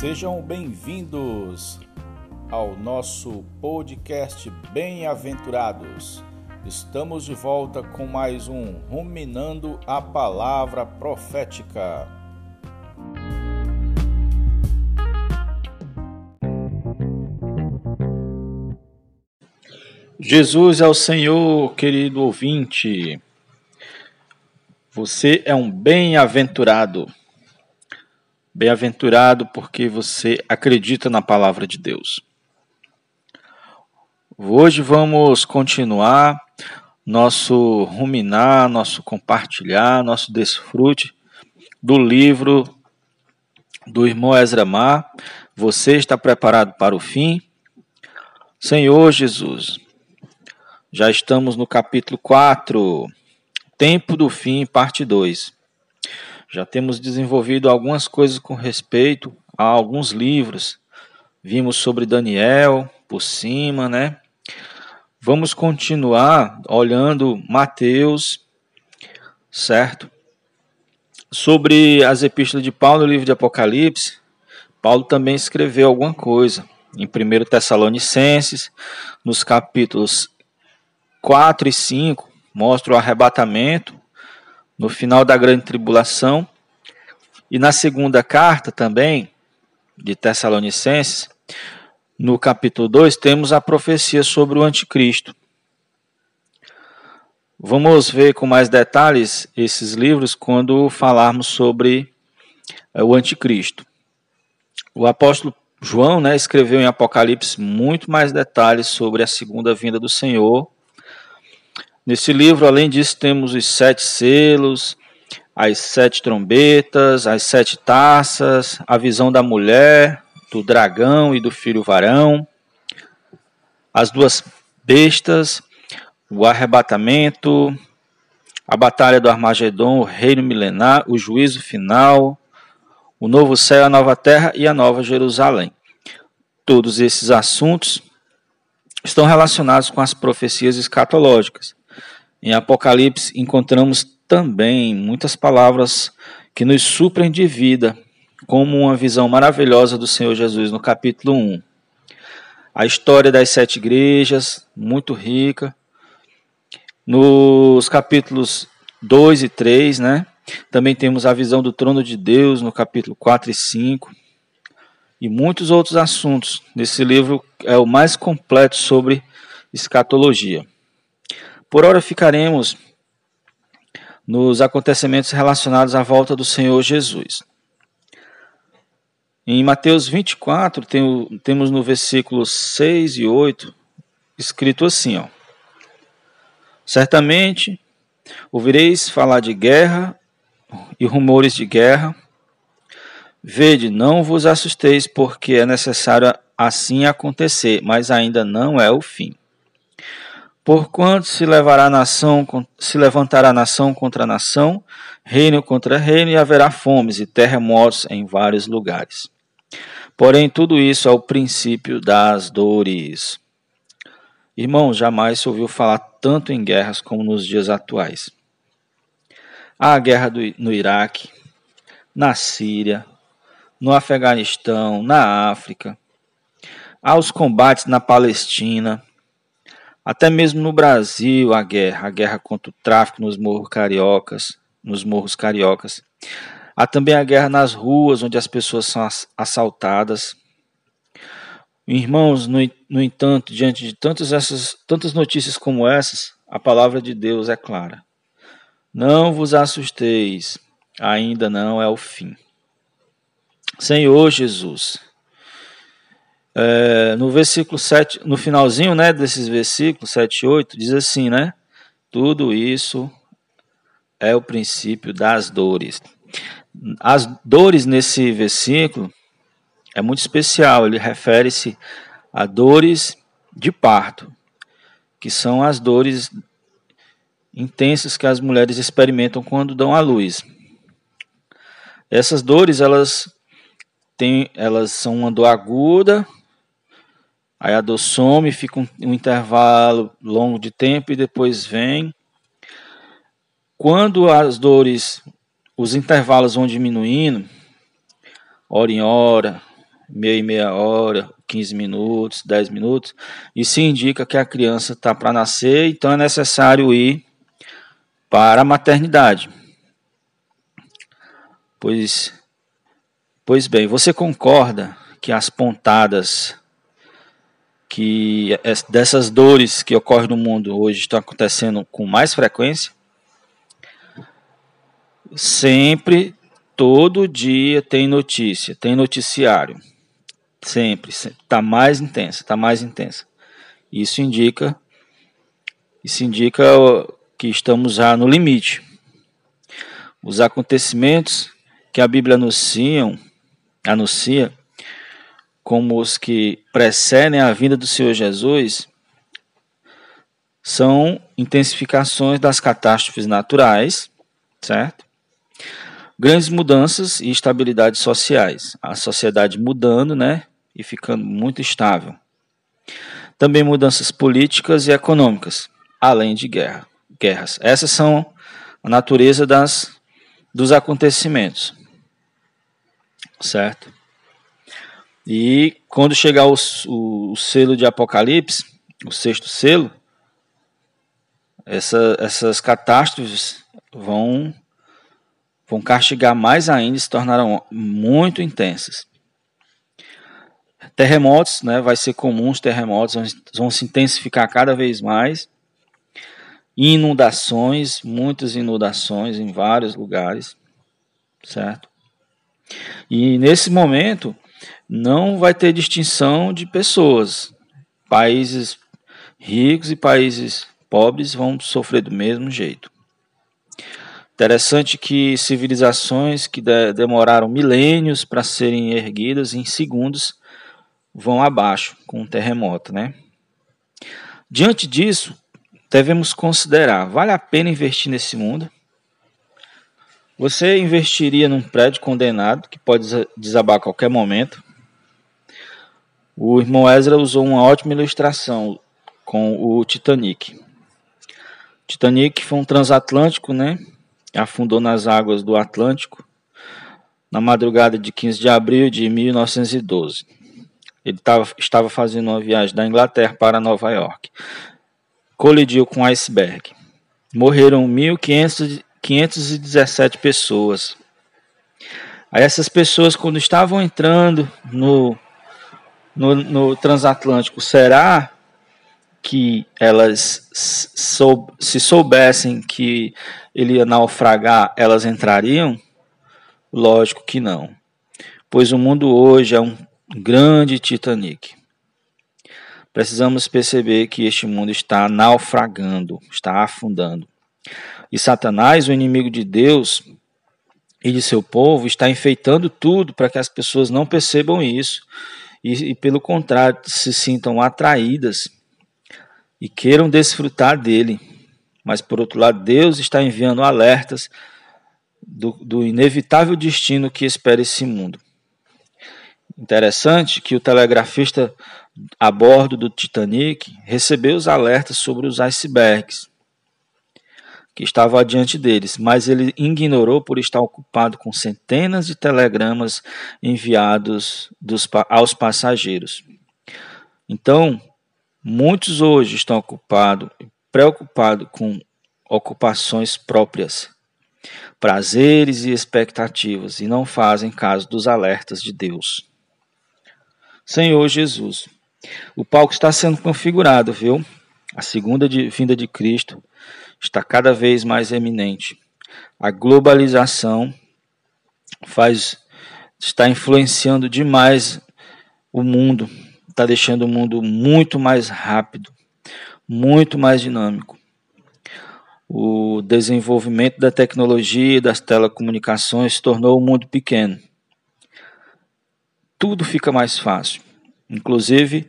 Sejam bem-vindos ao nosso podcast Bem-aventurados. Estamos de volta com mais um Ruminando a Palavra Profética. Jesus é o Senhor, querido ouvinte. Você é um bem-aventurado. Bem-aventurado porque você acredita na palavra de Deus. Hoje vamos continuar nosso ruminar, nosso compartilhar, nosso desfrute do livro do irmão Ezra Mar. Você está preparado para o fim? Senhor Jesus, já estamos no capítulo 4, Tempo do Fim, parte 2. Já temos desenvolvido algumas coisas com respeito a alguns livros. Vimos sobre Daniel por cima, né? Vamos continuar olhando Mateus, certo? Sobre as epístolas de Paulo, no livro de Apocalipse, Paulo também escreveu alguma coisa. Em 1 Tessalonicenses, nos capítulos 4 e 5 mostra o arrebatamento no final da grande tribulação. E na segunda carta também, de Tessalonicenses, no capítulo 2, temos a profecia sobre o anticristo. Vamos ver com mais detalhes esses livros quando falarmos sobre eh, o anticristo. O apóstolo João né, escreveu em Apocalipse muito mais detalhes sobre a segunda vinda do Senhor Nesse livro, além disso, temos os sete selos, as sete trombetas, as sete taças, a visão da mulher, do dragão e do filho varão, as duas bestas, o arrebatamento, a batalha do Armagedon, o reino milenar, o juízo final, o novo céu, a nova terra e a nova Jerusalém. Todos esses assuntos estão relacionados com as profecias escatológicas. Em Apocalipse encontramos também muitas palavras que nos suprem de vida, como uma visão maravilhosa do Senhor Jesus no capítulo 1. A história das sete igrejas, muito rica. Nos capítulos 2 e 3, né? Também temos a visão do trono de Deus no capítulo 4 e 5. E muitos outros assuntos. Nesse livro é o mais completo sobre escatologia. Por ora ficaremos nos acontecimentos relacionados à volta do Senhor Jesus. Em Mateus 24, tem, temos no versículo 6 e 8, escrito assim: ó, Certamente ouvireis falar de guerra e rumores de guerra. Vede, não vos assusteis, porque é necessário assim acontecer, mas ainda não é o fim. Porquanto se levará nação, se levantará nação contra nação, reino contra reino, e haverá fomes e terremotos em vários lugares. Porém, tudo isso é o princípio das dores. Irmão, jamais se ouviu falar tanto em guerras como nos dias atuais. Há a guerra do, no Iraque, na Síria, no Afeganistão, na África. Há os combates na Palestina, até mesmo no Brasil, a guerra, a guerra contra o tráfico nos morros cariocas, nos morros cariocas. Há também a guerra nas ruas, onde as pessoas são assaltadas. Irmãos, no, no entanto, diante de tantas, essas, tantas notícias como essas, a palavra de Deus é clara. Não vos assusteis, ainda não é o fim. Senhor Jesus, é, no versículo 7, no finalzinho né, desses versículos 7 e 8, diz assim, né? Tudo isso é o princípio das dores. As dores nesse versículo é muito especial, ele refere-se a dores de parto, que são as dores intensas que as mulheres experimentam quando dão à luz. Essas dores, elas têm, elas são uma dor aguda, Aí a dor some, fica um, um intervalo longo de tempo e depois vem. Quando as dores, os intervalos vão diminuindo, hora em hora, meia e meia hora, 15 minutos, 10 minutos. Isso indica que a criança está para nascer, então é necessário ir para a maternidade. Pois, pois bem, você concorda que as pontadas que dessas dores que ocorrem no mundo hoje estão acontecendo com mais frequência? Sempre, todo dia tem notícia, tem noticiário. Sempre, está mais intensa, está mais intensa. Isso indica, isso indica que estamos já no limite. Os acontecimentos que a Bíblia anunciam, anuncia como os que precedem a vinda do Senhor Jesus são intensificações das catástrofes naturais, certo? Grandes mudanças e estabilidades sociais. A sociedade mudando, né? E ficando muito estável. Também mudanças políticas e econômicas, além de guerra, guerras. Essas são a natureza das, dos acontecimentos, certo? E quando chegar o, o, o selo de Apocalipse, o sexto selo, essa, essas catástrofes vão, vão castigar mais ainda e se tornarão muito intensas. Terremotos, né, vai ser comum os terremotos, vão, vão se intensificar cada vez mais. Inundações, muitas inundações em vários lugares, certo? E nesse momento, não vai ter distinção de pessoas. Países ricos e países pobres vão sofrer do mesmo jeito. Interessante que civilizações que de demoraram milênios para serem erguidas em segundos vão abaixo com um terremoto, né? Diante disso, devemos considerar: vale a pena investir nesse mundo? Você investiria num prédio condenado que pode desabar a qualquer momento? O irmão Ezra usou uma ótima ilustração com o Titanic. O Titanic foi um transatlântico, né? Afundou nas águas do Atlântico na madrugada de 15 de abril de 1912. Ele tava, estava fazendo uma viagem da Inglaterra para Nova York. Colidiu com um iceberg. Morreram 1.517 pessoas. Aí essas pessoas, quando estavam entrando no no, no transatlântico, será que elas se soubessem que ele ia naufragar, elas entrariam? Lógico que não. Pois o mundo hoje é um grande Titanic. Precisamos perceber que este mundo está naufragando, está afundando. E Satanás, o inimigo de Deus e de seu povo, está enfeitando tudo para que as pessoas não percebam isso e, e pelo contrário, se sintam atraídas e queiram desfrutar dele. Mas, por outro lado, Deus está enviando alertas do, do inevitável destino que espera esse mundo. Interessante que o telegrafista a bordo do Titanic recebeu os alertas sobre os icebergs que estava adiante deles, mas ele ignorou por estar ocupado com centenas de telegramas enviados dos, aos passageiros. Então, muitos hoje estão ocupados, preocupados com ocupações próprias, prazeres e expectativas, e não fazem caso dos alertas de Deus. Senhor Jesus, o palco está sendo configurado, viu? A segunda vinda de Cristo está cada vez mais eminente. A globalização faz está influenciando demais o mundo, está deixando o mundo muito mais rápido, muito mais dinâmico. O desenvolvimento da tecnologia e das telecomunicações tornou o mundo pequeno. Tudo fica mais fácil, inclusive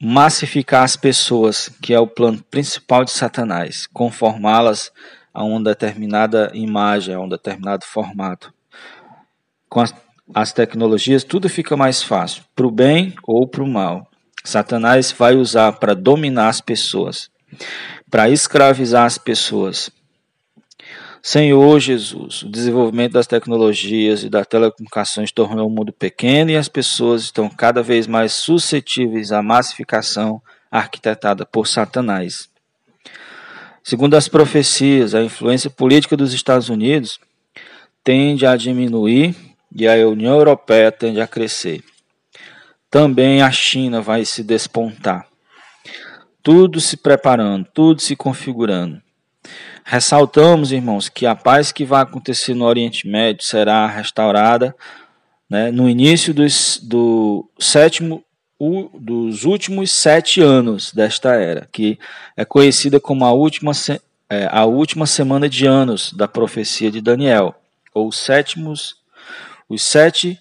massificar as pessoas, que é o plano principal de Satanás, conformá-las a uma determinada imagem, a um determinado formato. Com as, as tecnologias, tudo fica mais fácil, para o bem ou para o mal. Satanás vai usar para dominar as pessoas, para escravizar as pessoas. Senhor Jesus, o desenvolvimento das tecnologias e das telecomunicações tornou o mundo pequeno e as pessoas estão cada vez mais suscetíveis à massificação arquitetada por Satanás. Segundo as profecias, a influência política dos Estados Unidos tende a diminuir e a União Europeia tende a crescer. Também a China vai se despontar. Tudo se preparando, tudo se configurando. Ressaltamos, irmãos, que a paz que vai acontecer no Oriente Médio será restaurada né, no início dos, do sétimo, o, dos últimos sete anos desta era, que é conhecida como a última, é, a última semana de anos da profecia de Daniel, ou os sétimos, os sete,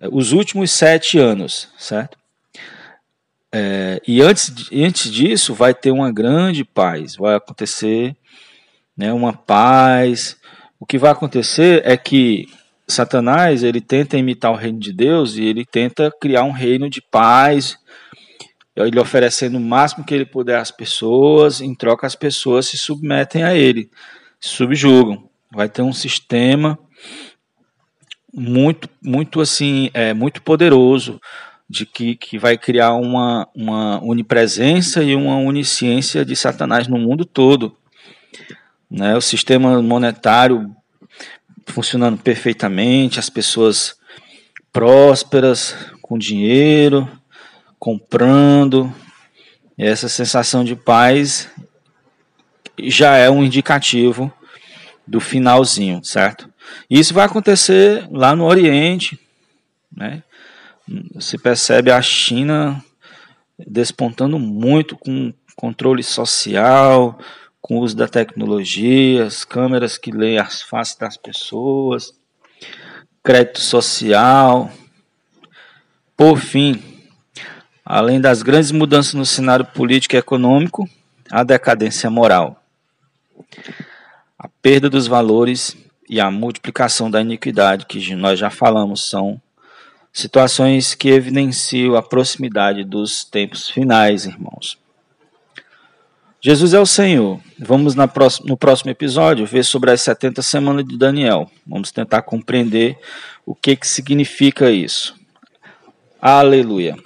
é, os últimos sete anos, certo? É, e antes, antes disso vai ter uma grande paz, vai acontecer né, uma paz. O que vai acontecer é que Satanás ele tenta imitar o reino de Deus e ele tenta criar um reino de paz, ele oferecendo o máximo que ele puder às pessoas, em troca as pessoas se submetem a ele, se subjugam. Vai ter um sistema muito, muito assim, é, muito poderoso de que, que vai criar uma, uma onipresença e uma onisciência de Satanás no mundo todo né, o sistema monetário funcionando perfeitamente, as pessoas prósperas, com dinheiro, comprando. Essa sensação de paz já é um indicativo do finalzinho, certo? Isso vai acontecer lá no Oriente, né? Percebe a China despontando muito com controle social, com o uso da tecnologia, as câmeras que leem as faces das pessoas, crédito social. Por fim, além das grandes mudanças no cenário político e econômico, a decadência moral, a perda dos valores e a multiplicação da iniquidade, que nós já falamos, são situações que evidenciam a proximidade dos tempos finais, irmãos. Jesus é o Senhor. Vamos próxima, no próximo episódio ver sobre as 70 semanas de Daniel. Vamos tentar compreender o que, que significa isso. Aleluia.